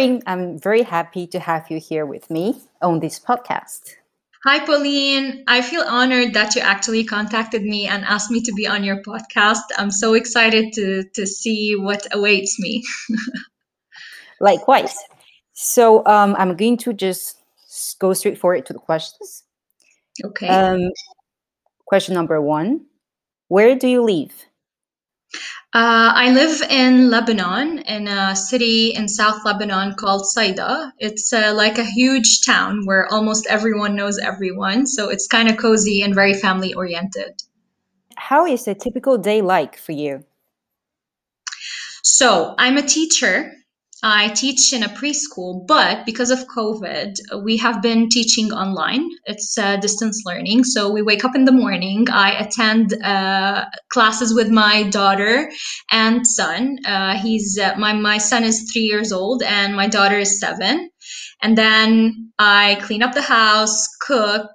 I'm very happy to have you here with me on this podcast. Hi, Pauline. I feel honored that you actually contacted me and asked me to be on your podcast. I'm so excited to, to see what awaits me. Likewise. So um, I'm going to just go straight forward to the questions. Okay. Um, question number one Where do you live? Uh, I live in Lebanon, in a city in South Lebanon called Saida. It's uh, like a huge town where almost everyone knows everyone. So it's kind of cozy and very family oriented. How is a typical day like for you? So I'm a teacher I teach in a preschool, but because of COVID, we have been teaching online. It's uh, distance learning. So we wake up in the morning. I attend uh, classes with my daughter and son. Uh, he's uh, my my son is three years old and my daughter is seven. And then I clean up the house, cook.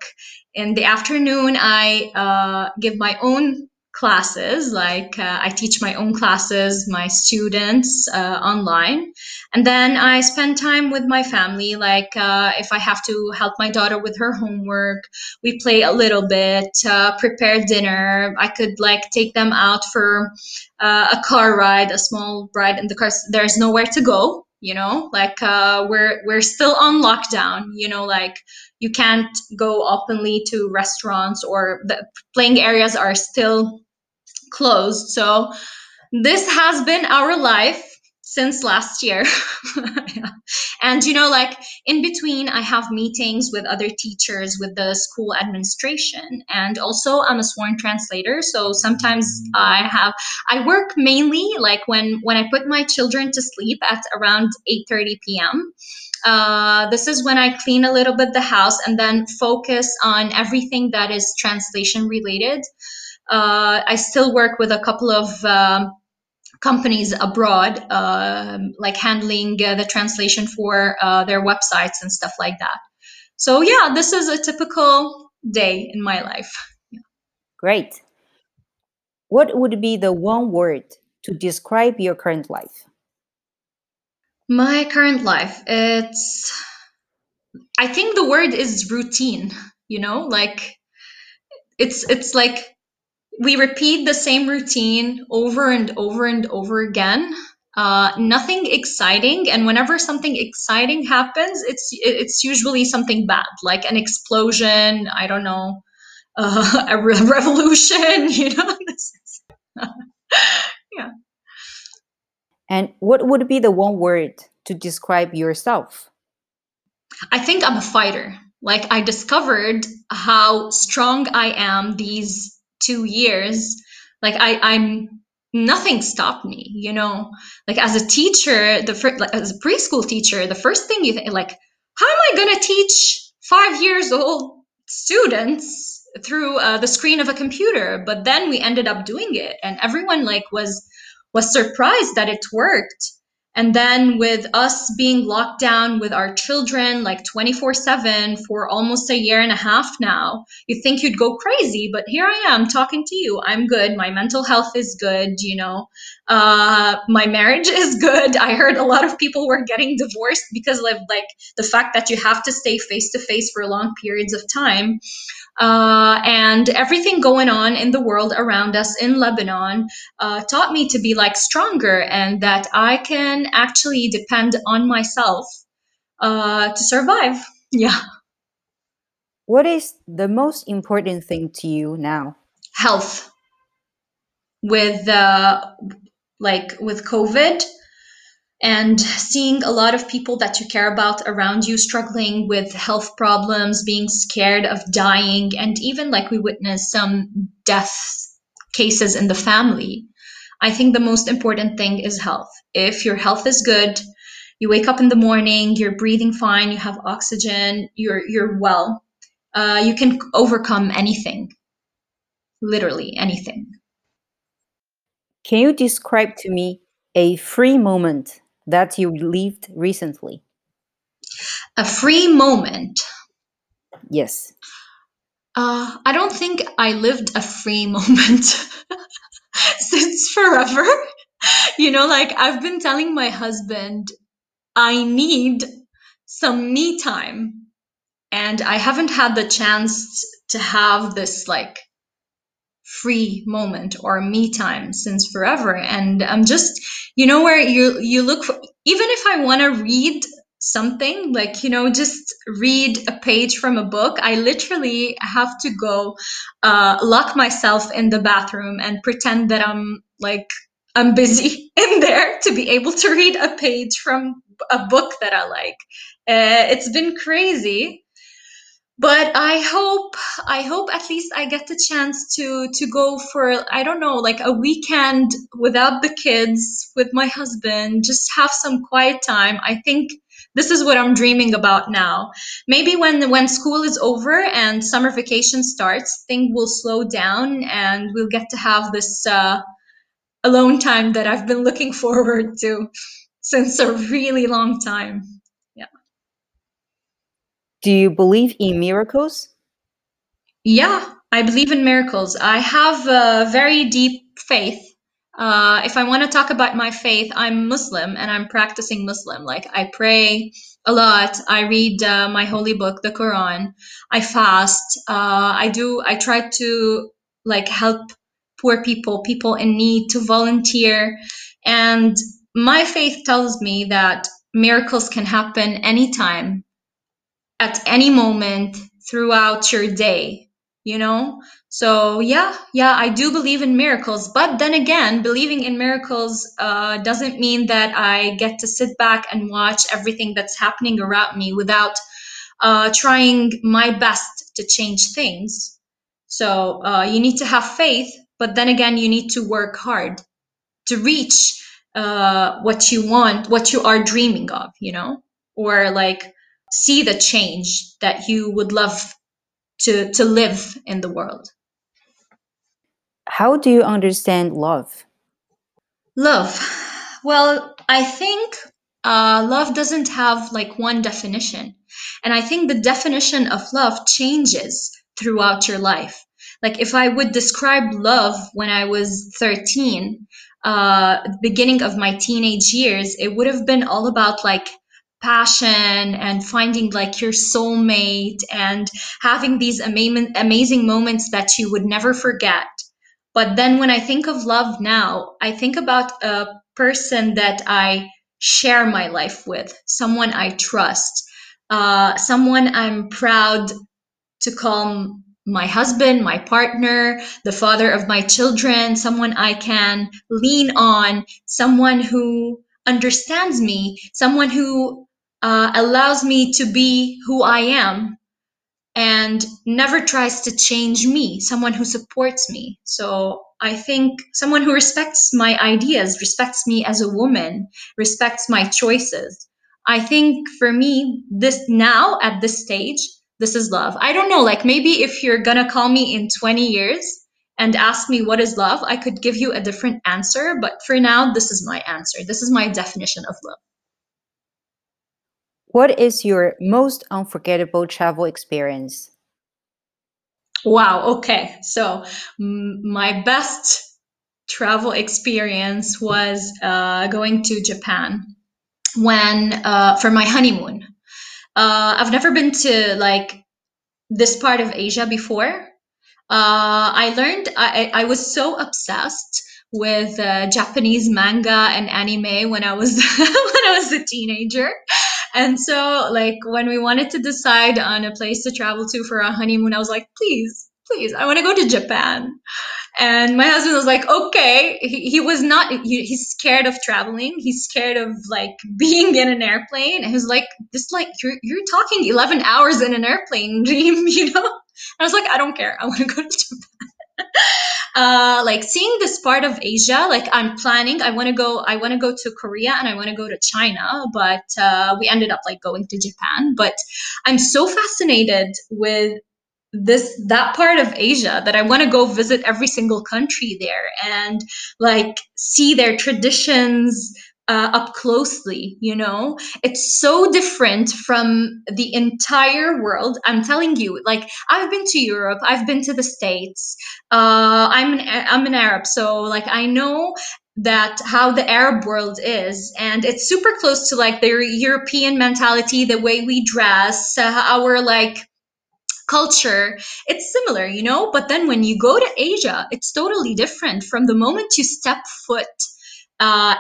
In the afternoon, I uh, give my own classes like uh, i teach my own classes my students uh, online and then i spend time with my family like uh, if i have to help my daughter with her homework we play a little bit uh, prepare dinner. I could like take them out for uh, a car ride a small ride in the car. There's nowhere to go you know? Like uh, we're we're still on lockdown you know? Like you can't go openly to restaurants or the playing areas are still closed. So this has been our life since last year. And you know, like in between, I have meetings with other teachers, with the school administration, and also I'm a sworn translator. So sometimes I have I work mainly like when when I put my children to sleep at around 8:30 p.m. Uh, this is when I clean a little bit the house and then focus on everything that is translation related. Uh, I still work with a couple of um, companies abroad, uh, like handling uh, the translation for uh, their websites and stuff like that. So, yeah, this is a typical day in my life. Great. What would be the one word to describe your current life? My current life, it's, I think the word is routine, you know, like it's, it's like we repeat the same routine over and over and over again. Uh, nothing exciting and whenever something exciting happens it's it's usually something bad like an explosion i don't know uh, a re- revolution you know? Yeah. And what would be the one word to describe yourself? I think i'm a fighter. Like i discovered how strong i am these two years like i i'm nothing stopped me you know? Like as a teacher the first like as a preschool teacher the first thing you think like how am i going to teach five years old students through uh, the screen of a computer? But then we ended up doing it and everyone like was was surprised that it worked and then with us being locked down with our children like 24 7 for almost a year and a half now, you think you'd go crazy. But here I am talking to you. I'm good. My mental health is good. You know, uh, my marriage is good. I heard a lot of people were getting divorced because of like the fact that you have to stay face to face for long periods of time uh, and everything going on in the world around us in Lebanon uh, taught me to be like stronger and that I can actually depend on myself uh, to survive. Yeah. What is the most important thing to you now? Health. With uh, like with COVID, and seeing a lot of people that you care about around you struggling with health problems, being scared of dying, and even like we witnessed some death cases in the family. I think the most important thing is health. If your health is good, you wake up in the morning, you're breathing fine, you have oxygen, you're you're well. Uh, you can overcome anything, literally anything. Can you describe to me a free moment that you lived recently? A free moment. Yes. Uh, I don't think I lived a free moment since forever. You know, like I've been telling my husband I need some me time. And I haven't had the chance to have this like free moment or me time since forever. And I'm just, you know, where you you look for even if I want to read something like you know just read a page from a book i literally have to go uh, lock myself in the bathroom and pretend that i'm like i'm busy in there to be able to read a page from a book that i like. Uh, it's been crazy but i hope i hope at least i get the chance to to go for i don't know like a weekend without the kids with my husband just have some quiet time. I think this is what i'm dreaming about now. Maybe when when school is over and summer vacation starts things will slow down and we'll get to have this uh, alone time that i've been looking forward to since a really long time Do you believe in miracles? Yeah, I believe in miracles. I have a very deep faith. Uh, if I want to talk about my faith, I'm Muslim and I'm practicing Muslim. Like I pray a lot. I read uh, my holy book, the Quran. I fast. Uh, I do. I try to like help poor people, people in need, to volunteer. And my faith tells me that miracles can happen anytime at any moment throughout your day, you know? So, yeah, yeah, I do believe in miracles. But then again, believing in miracles uh, doesn't mean that I get to sit back and watch everything that's happening around me without uh, trying my best to change things. So, uh, you need to have faith, but then again, you need to work hard to reach uh, what you want, what you are dreaming of, you know, or like see the change that you would love to to live in the world. How do you understand love? Love. Well, I think uh, love doesn't have like one definition. And I think the definition of love changes throughout your life. Like if I would describe love when I was 13, uh, beginning of my teenage years, it would have been all about like passion and finding like your soulmate and having these amazing moments that you would never forget. But then when I think of love now, I think about a person that I share my life with, someone I trust, uh, someone I'm proud to call my husband, my partner, the father of my children, someone I can lean on, someone who understands me, someone who uh, allows me to be who I am and never tries to change me, someone who supports me. So I think someone who respects my ideas, respects me as a woman, respects my choices. I think for me, this now at this stage, this is love. I don't know, like maybe if you're gonna call me in 20 years and ask me what is love, I could give you a different answer. But for now, this is my answer. This is my definition of love. What is your most unforgettable travel experience? Wow. Okay. So my best travel experience was uh, going to Japan when uh, for my honeymoon. Uh, I've never been to like this part of Asia before. Uh, I learned I, I was so obsessed with uh, Japanese manga and anime when I was when I was a teenager. And so like when we wanted to decide on a place to travel to for our honeymoon, I was like, please, please, I want to go to Japan. And my husband was like, okay. He, he was not, he, he's scared of traveling. He's scared of like being in an airplane. And he was like, this like, you're, you're talking 11 hours in an airplane dream, you know? I was like, I don't care. I want to go to Japan. uh, like seeing this part of Asia, like I'm planning, I want to go, I want to go to Korea and I want to go to China, but uh, we ended up like going to Japan. But I'm so fascinated with this that part of asia that i want to go visit every single country there and like see their traditions uh, up closely you know? It's so different from the entire world. I'm telling you like i've been to europe i've been to the states uh, i'm an i'm an arab so like i know that how the Arab world is, and it's super close to like the European mentality, the way we dress, uh, our like culture. It's similar you know? But then when you go to asia it's totally different. From the moment you step foot uh,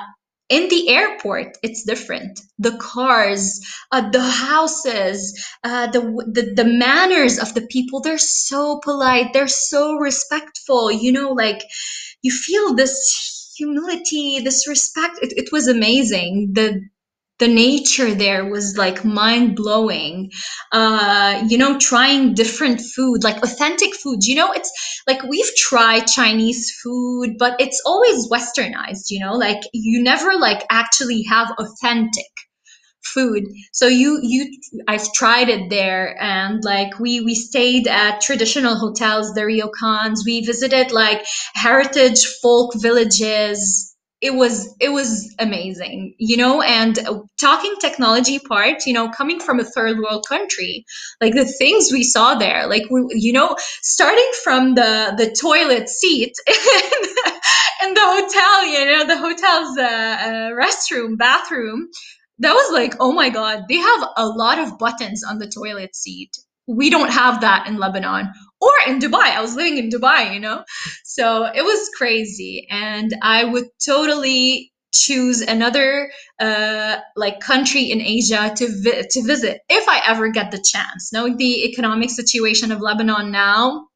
in the airport it's different. The cars uh, the houses uh, the, the the manners of the people they're so polite they're so respectful you know like you feel this humility this respect. It, it was amazing. The the nature there was like mind blowing uh you know trying different food like authentic food. You know it's like we've tried chinese food but it's always westernized you know? Like you never like actually have authentic food. So you you i've tried it there and like we we stayed at traditional hotels the ryokans. We visited like heritage folk villages it was it was amazing you know and talking technology part you know coming from a third world country like the things we saw there like we you know starting from the the toilet seat in the hotel you know the hotel's uh, uh, restroom bathroom that was like, oh my God, they have a lot of buttons on the toilet seat. We don't have that in Lebanon or in Dubai. I was living in Dubai, you know? So it was crazy. And I would totally choose another uh, like country in Asia to vi- to visit if I ever get the chance. Knowing the economic situation of Lebanon now,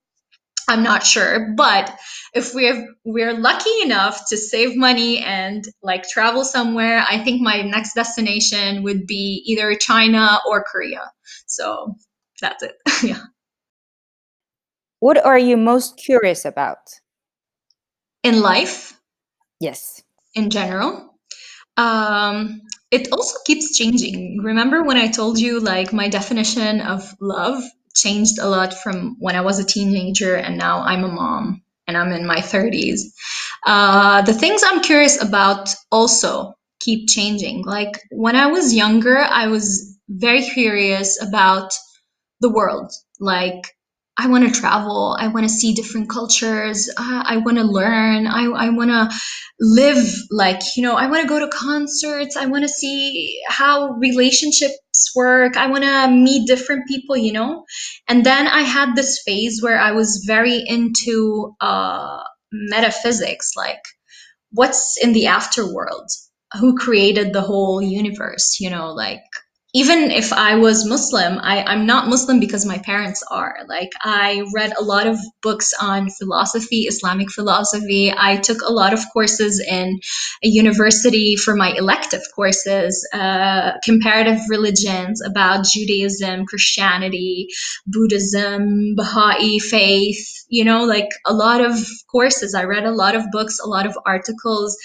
I'm not sure, but if we're we're lucky enough to save money and like travel somewhere, I think my next destination would be either China or Korea. So that's it. yeah. What are you most curious about? In life, Yes. in general, um, it also keeps changing. Remember when I told you like my definition of love changed a lot from when I was a teenager and now I'm a mom and I'm in my 30s. Uh, the things I'm curious about also keep changing. Like when I was younger, I was very curious about the world. Like I want to travel. I want to see different cultures. Uh, I want to learn. I, I want to live like, you know, I want to go to concerts. I want to see how relationships work. I want to meet different people, you know? And then I had this phase where I was very into uh, metaphysics, like what's in the afterworld? Who created the whole universe? You know, like even if I was Muslim, I, I'm not Muslim because my parents are. Like, I read a lot of books on philosophy, Islamic philosophy. I took a lot of courses in a university for my elective courses, uh, comparative religions about Judaism, Christianity, Buddhism, Baha'i faith, you know, like a lot of courses. I read a lot of books, a lot of articles.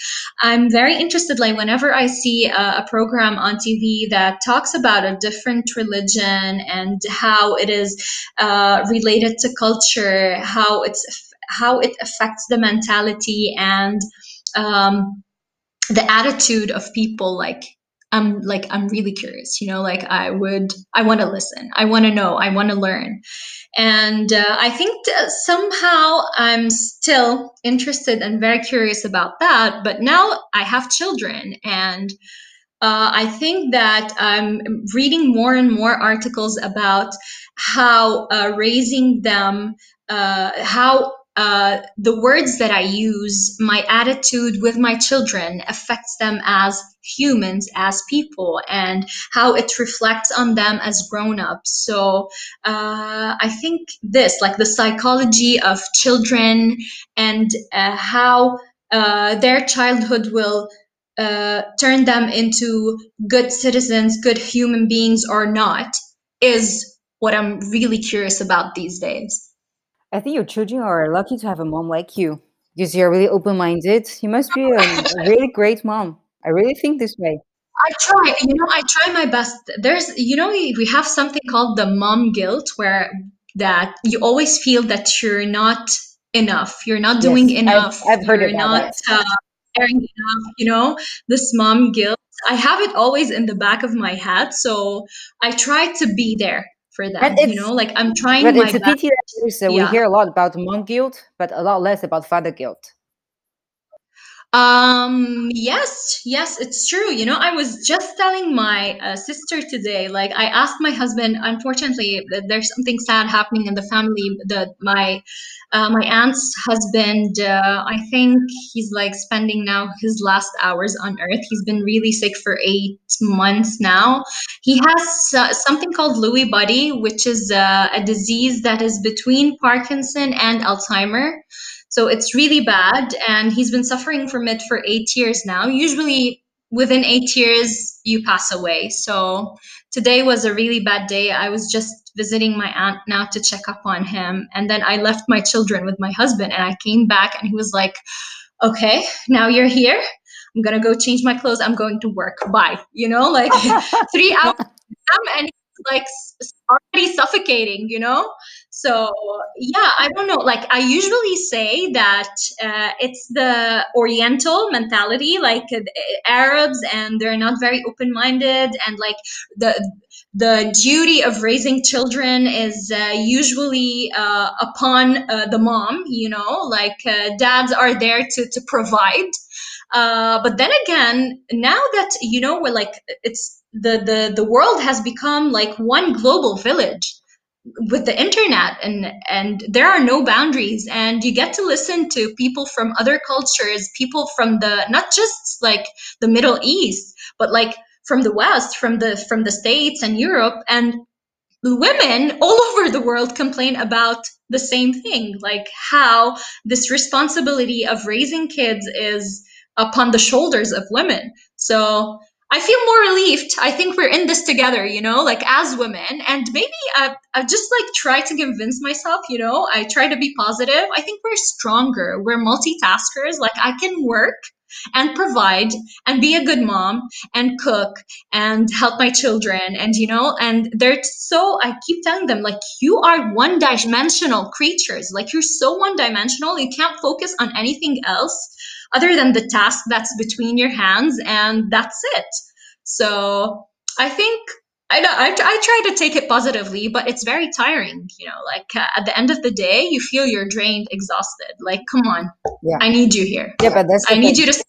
I'm very interested, like, whenever I see a, a program on TV that talks about a different religion and how it is uh, related to culture, how it's how it affects the mentality and um, the attitude of people. Like I'm like I'm really curious, you know. Like I would I want to listen, I want to know, I want to learn, and uh, I think somehow I'm still interested and very curious about that. But now I have children and uh, I think that I'm reading more and more articles about how uh, raising them, uh, how uh, the words that I use, my attitude with my children affects them as humans, as people, and how it reflects on them as grown ups. So uh, I think this, like the psychology of children and uh, how their childhood will uh, turn them into good citizens, good human beings or not, is what I'm really curious about these days. I think your children are lucky to have a mom like you because you're really open minded. You must be a, a really great mom. I really think this way. I try, you know, I try my best. There's, you know, we have something called the mom guilt where that you always feel that you're not enough. You're not doing Yes, enough. I've I've heard You're about not uh, caring enough, you know, this mom guilt. I have it always in the back of my head. So I try to be there for them, you know, like I'm but trying my it's a best. that there's, uh, we hear a lot about mom guilt, but a lot less about father guilt. Um, yes, yes, it's true. You know, I was just telling my uh, sister today, like I asked my husband, unfortunately, th- there's something sad happening in the family. The my uh, my aunt's husband, uh, I think he's like spending now his last hours on earth. He's been really sick for eight months now. He has uh, something called Lewy body, which is uh, a disease that is between Parkinson and Alzheimer. So it's really bad. And he's been suffering from it for eight years now. Usually, within eight years, you pass away. So today was a really bad day. I was just visiting my aunt now to check up on him. And then I left my children with my husband and I came back and he was like, okay, now you're here. I'm going to go change my clothes. I'm going to work. Bye. You know, like three hours. And like already suffocating, you know? So, yeah, I don't know. Like, I usually say that uh, it's the Oriental mentality, like uh, Arabs, and they're not very open minded, and like the the duty of raising children is uh, usually uh, upon uh, the mom you know like uh, dads are there to, to provide uh, but then again now that you know we're like it's the, the the world has become like one global village with the internet and and there are no boundaries and you get to listen to people from other cultures people from the not just like the middle east but like from the west from the from the states and europe and women all over the world complain about the same thing like how this responsibility of raising kids is upon the shoulders of women. So I feel more relieved. I think we're in this together, you know, like as women. And maybe I, I just like try to convince myself, you know, I try to be positive. I think we're stronger. We're multitaskers. Like I can work and provide and be a good mom and cook and help my children and you know and they're so i keep telling them like you are one dimensional creatures like you're so one dimensional you can't focus on anything else other than the task that's between your hands and that's it so i think I, I, I try to take it positively, but it's very tiring. You know, like uh, at the end of the day, you feel you're drained, exhausted. Like, come on, Yeah. I need you here. Yeah, but that's I need thing. you to,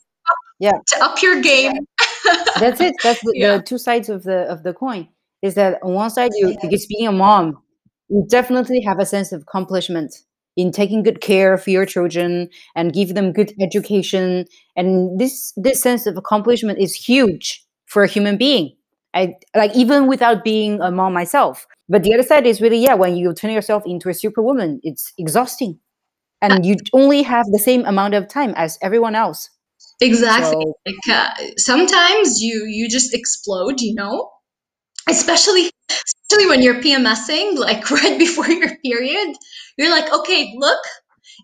Yeah. to up your game. That's it. That's the, Yeah. the two sides of the of the coin. Is that on one side you because being a mom, you definitely have a sense of accomplishment in taking good care of your children and give them good education. And this this sense of accomplishment is huge for a human being. I like even without being a mom myself. But the other side is really yeah, when you turn yourself into a superwoman, it's exhausting. And you only have the same amount of time as everyone else. Exactly. So Like uh, sometimes you you just explode, you know, especially especially when you're PMSing, like right before your period. You're like, okay, look,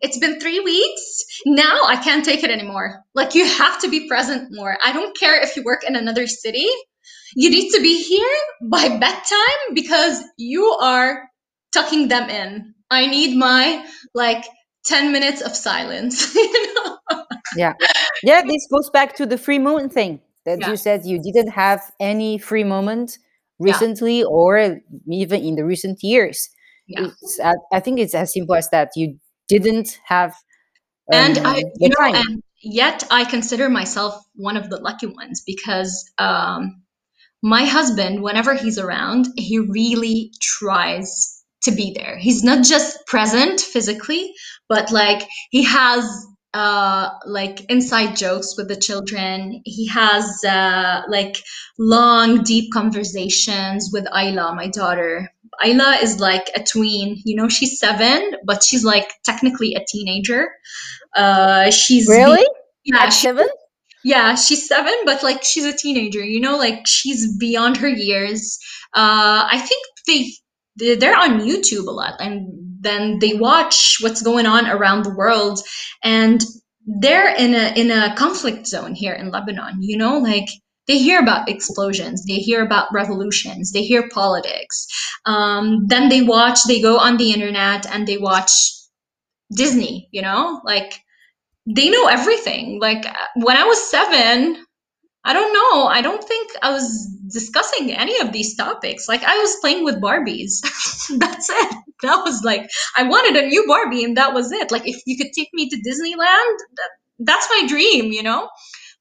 it's been three weeks. Now I can't take it anymore. Like you have to be present more. I don't care if you work in another city. You need to be here by bedtime because you are tucking them in. I need my like 10 minutes of silence. you know? Yeah. Yeah, this goes back to the free moment thing that Yeah. you said you didn't have any free moment Yeah. recently or even in the recent years. Yeah. It's, I, I think it's as simple as that. You didn't have and um, I, you know, time. and yet I consider myself one of the lucky ones because um, my husband, whenever he's around, he really tries to be there. He's not just present physically, but like he has uh like inside jokes with the children. He has uh like long deep conversations with Ayla my daughter. Ayla is like a tween. You know she's 7 but she's like technically a teenager. Uh she's Really? yeah At seven? yeah she's seven but like she's a teenager. You know like she's beyond her years. Uh i think they they- they're on youtube a lot and then they watch what's going on around the world. And they're in a in a conflict zone here in lebanon you know? Like they hear about explosions they hear about revolutions they hear politics. Um, then they watch they go on the internet and they watch disney you know? Like they know everything. Like uh, when I was seven, I don't know. I don't think I was discussing any of these topics. Like I was playing with Barbies. That's it. That was like I wanted a new Barbie, and that was it. Like if you could take me to Disneyland, that, that's my dream, you know?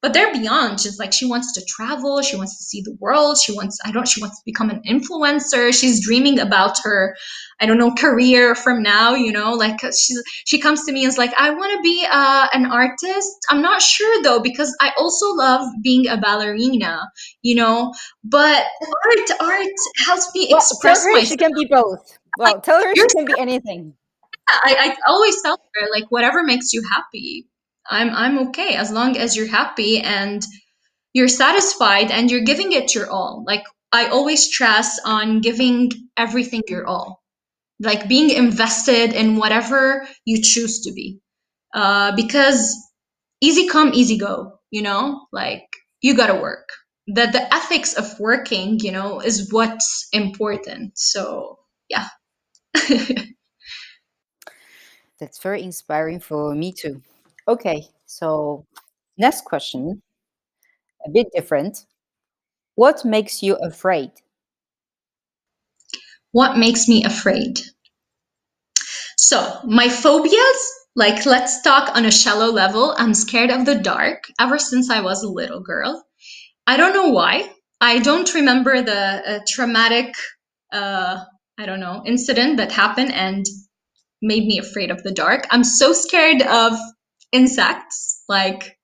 But they're beyond. She's like, she wants to travel. She wants to see the world. She wants, I don't, she wants to become an influencer. She's dreaming about her, I don't know, career from now, you know, like she, she comes to me and is like, I want to be uh, an artist. I'm not sure though, because I also love being a ballerina, you know, but art, art helps me Well, express myself. she can be both. Well, tell her she can be anything. I, I always tell her like whatever makes you happy i'm i'm okay as long as you're happy and you're satisfied and you're giving it your all. Like i always stress on giving everything your all. Like being invested in whatever you choose to be. Uh, because easy come easy go you know? Like you gotta work. That the ethics of working you know is what's important. So yeah. That's very inspiring for me too. Okay, so next question, a bit different. What makes you afraid? what makes me afraid So, my phobias, like let's talk on a shallow level. I'm scared of the dark ever since I was a little girl. I don't know why. I don't remember the uh, traumatic, uh, I don't know, incident that happened and made me afraid of the dark. I'm so scared of insects. Like,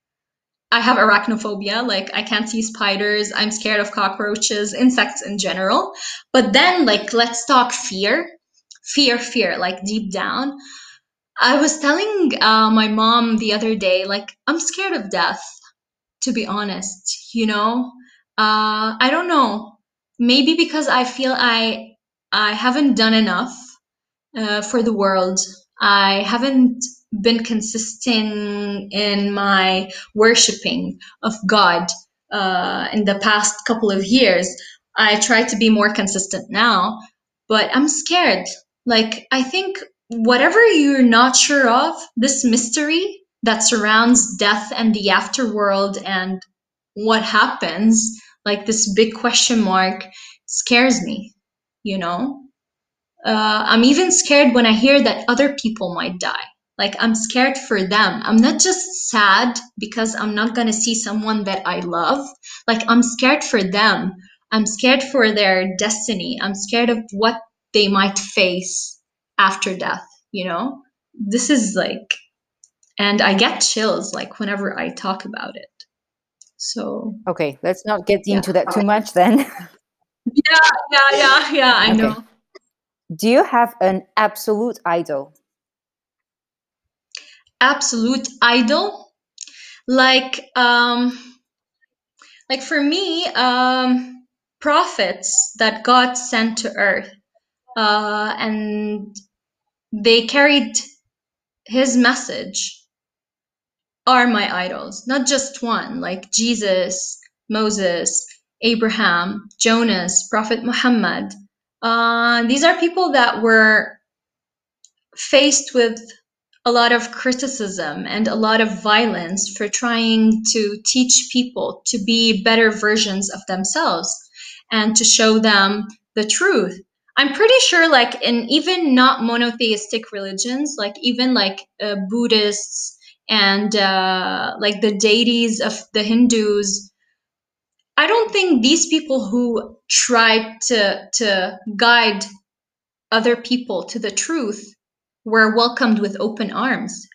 I have arachnophobia. Like, I can't see spiders. I'm scared of cockroaches, insects in general. But then, like, let's talk fear. Fear, fear, like deep down. I was telling uh, my mom the other day, like, I'm scared of death, to be honest, you know? Uh, I don't know. Maybe because I feel I I haven't done enough uh, for the world. I haven't been consistent in my worshiping of God uh, in the past couple of years. I try to be more consistent now, but I'm scared. Like, I think whatever you're not sure of, this mystery that surrounds death and the afterworld and what happens, like this big question mark, scares me, you know? uh, I'm even scared when I hear that other people might die. Like, I'm scared for them. I'm not just sad because I'm not going to see someone that I love. Like, I'm scared for them. I'm scared for their destiny. I'm scared of what they might face after death, you know? This is like, and I get chills like whenever I talk about it. So, Okay, let's not get yeah. into that too much then. Yeah, yeah, yeah, yeah, I Okay. know. Do you have an absolute idol? Absolute idol. Like um like for me um prophets that god sent to earth uh and they carried his message are my idols. Not just one like jesus moses abraham jonas prophet muhammad. Uh, these are people that were faced with a lot of criticism and a lot of violence for trying to teach people to be better versions of themselves and to show them the truth. I'm pretty sure, like, in even not monotheistic religions, like, even like uh, Buddhists and uh, like the deities of the Hindus, I don't think these people who tried to, to guide other people to the truth were welcomed with open arms.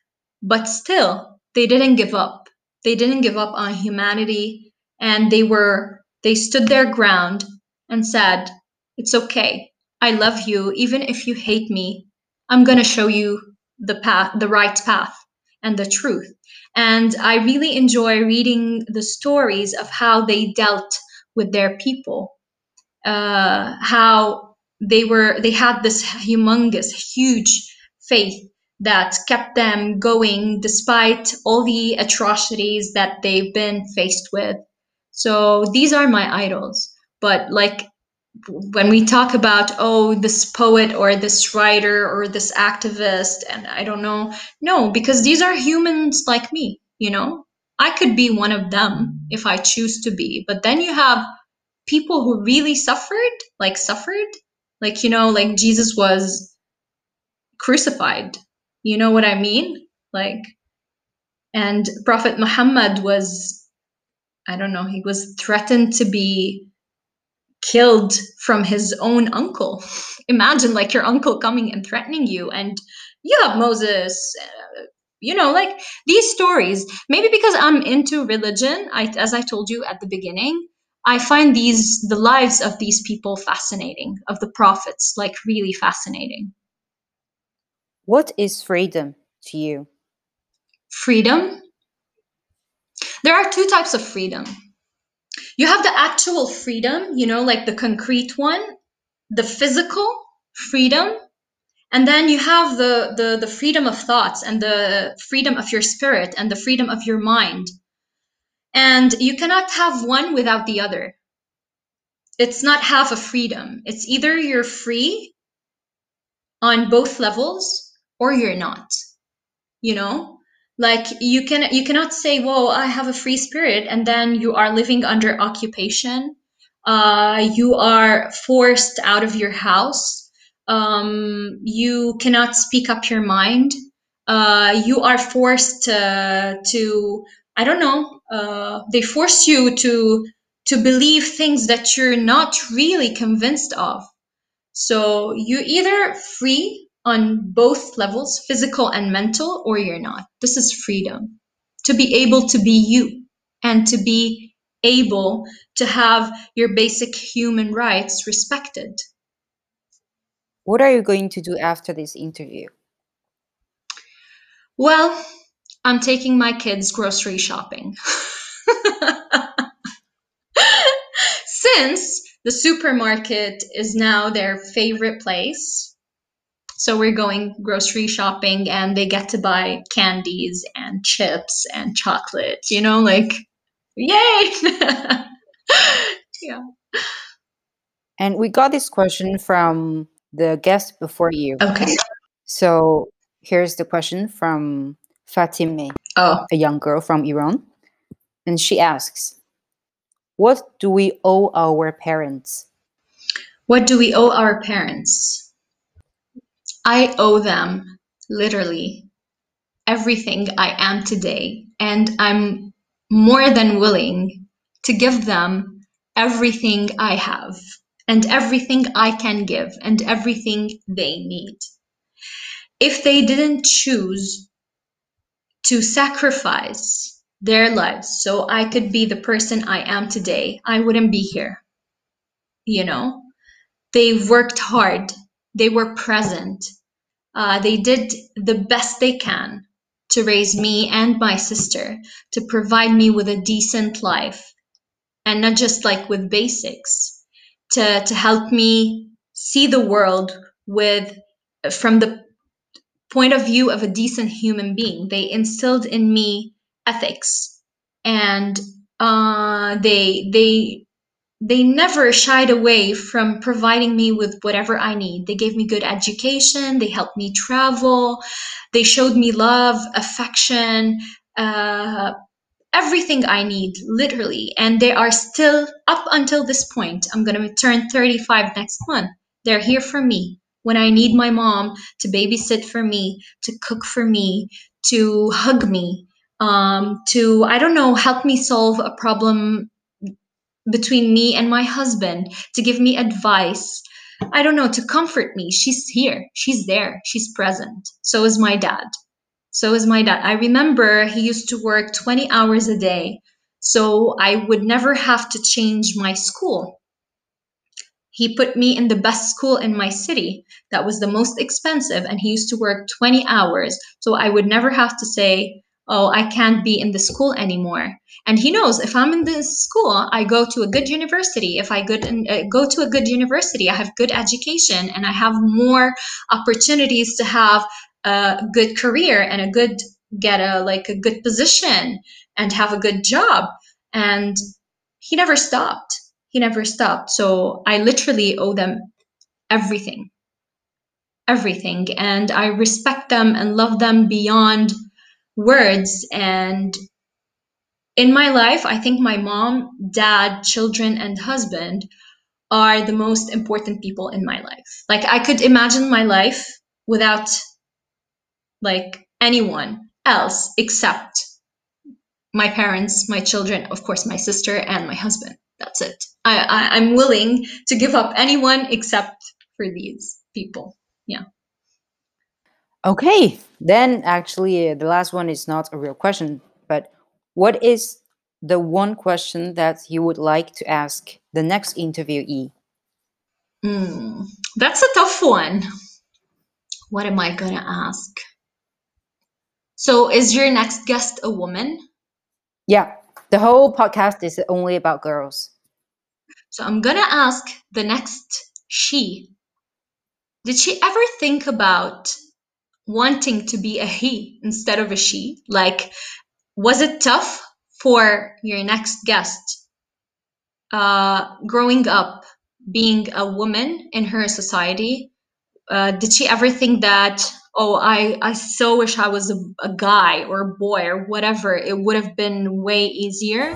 But still, they didn't give up. They didn't give up on humanity and they were they stood their ground and said, "It's okay. I love you even if you hate me. I'm going to show you the path, the right path and the truth." And I really enjoy reading the stories of how they dealt with their people uh, how they were they had this humongous huge faith that kept them going despite all the atrocities that they've been faced with. So these are my idols. But like when we talk about oh this poet or this writer or this activist and i don't know no because these are humans like me you know? I could be one of them if i choose to be. But then you have people who really suffered, like suffered, like you know, like Jesus was crucified. You know what I mean? Like and Prophet Muhammad was, I don't know, he was threatened to be killed from his own uncle. Imagine like your uncle coming and threatening you, and you have Moses. Uh, you know, like these stories. Maybe because I'm into religion, I, as I told you at the beginning, I find these the lives of these people fascinating, of the prophets, like really fascinating. What is freedom to you? Freedom. There are two types of freedom. You have the actual freedom, you know, like the concrete one, the physical freedom, and then you have the, the the freedom of thoughts and the freedom of your spirit and the freedom of your mind. And you cannot have one without the other. It's not half a freedom. It's either you're free on both levels or you're not. You know? like you can you cannot say whoa i have a free spirit and then you are living under occupation uh, you are forced out of your house um, you cannot speak up your mind uh, you are forced to, to i don't know uh, they force you to to believe things that you're not really convinced of so you're either free on both levels, physical and mental, or you're not. This is freedom. To be able to be you and to be able to have your basic human rights respected. What are you going to do after this interview? Well, I'm taking my kids grocery shopping. Since the supermarket is now their favorite place, so we're going grocery shopping and they get to buy candies and chips and chocolate, you know, like, yay! yeah. And we got this question from the guest before you. Okay. So here's the question from Fatime, Oh, a young girl from Iran. And she asks, What do we owe our parents? what do we owe our parents? I owe them literally everything I am today, and I'm more than willing to give them everything I have, and everything I can give, and everything they need. If they didn't choose to sacrifice their lives so I could be the person I am today, I wouldn't be here. You know, they worked hard, they were present, uh, they did the best they can to raise me and my sister, to provide me with a decent life, and not just like with basics, to, to help me see the world with from the point of view of a decent human being. They instilled in me ethics, and uh, they they they never shied away from providing me with whatever I need. They gave me good education, they helped me travel, they showed me love, affection, uh, everything I need, literally. And they are still, up until this point, I'm going to turn 35 next month. They're here for me when I need my mom to babysit for me, to cook for me, to hug me, um, to, I don't know, help me solve a problem between me and my husband to give me advice. I don't know, to comfort me. She's here. She's there. She's present. So is my dad. So is my dad. I remember he used to work 20 hours a day. So I would never have to change my school. He put me in the best school in my city that was the most expensive, and he used to work 20 hours. So I would never have to say, oh, I can't be in the school anymore. And he knows if I'm in this school, I go to a good university. If I good, uh, go to a good university, I have good education and I have more opportunities to have a good career and a good get a like a good position and have a good job. And he never stopped. He never stopped. So I literally owe them everything. Everything. And I respect them and love them beyond words and in my life i think my mom dad children and husband are the most important people in my life like i could imagine my life without like anyone else except my parents, my children, of course, my sister, and my husband. That's it. I, I, I'm willing to give up anyone except for these people. Yeah. Okay, then actually, uh, the last one is not a real question, but what is the one question that you would like to ask the next interviewee? Mm, that's a tough one. What am I going to ask? So, is your next guest a woman? Yeah, the whole podcast is only about girls. So, I'm going to ask the next she. Did she ever think about wanting to be a he instead of a she? Like, was it tough for your next guest uh, growing up being a woman in her society? Uh, did she ever think that, oh, I, I so wish I was a, a guy or a boy or whatever? It would have been way easier.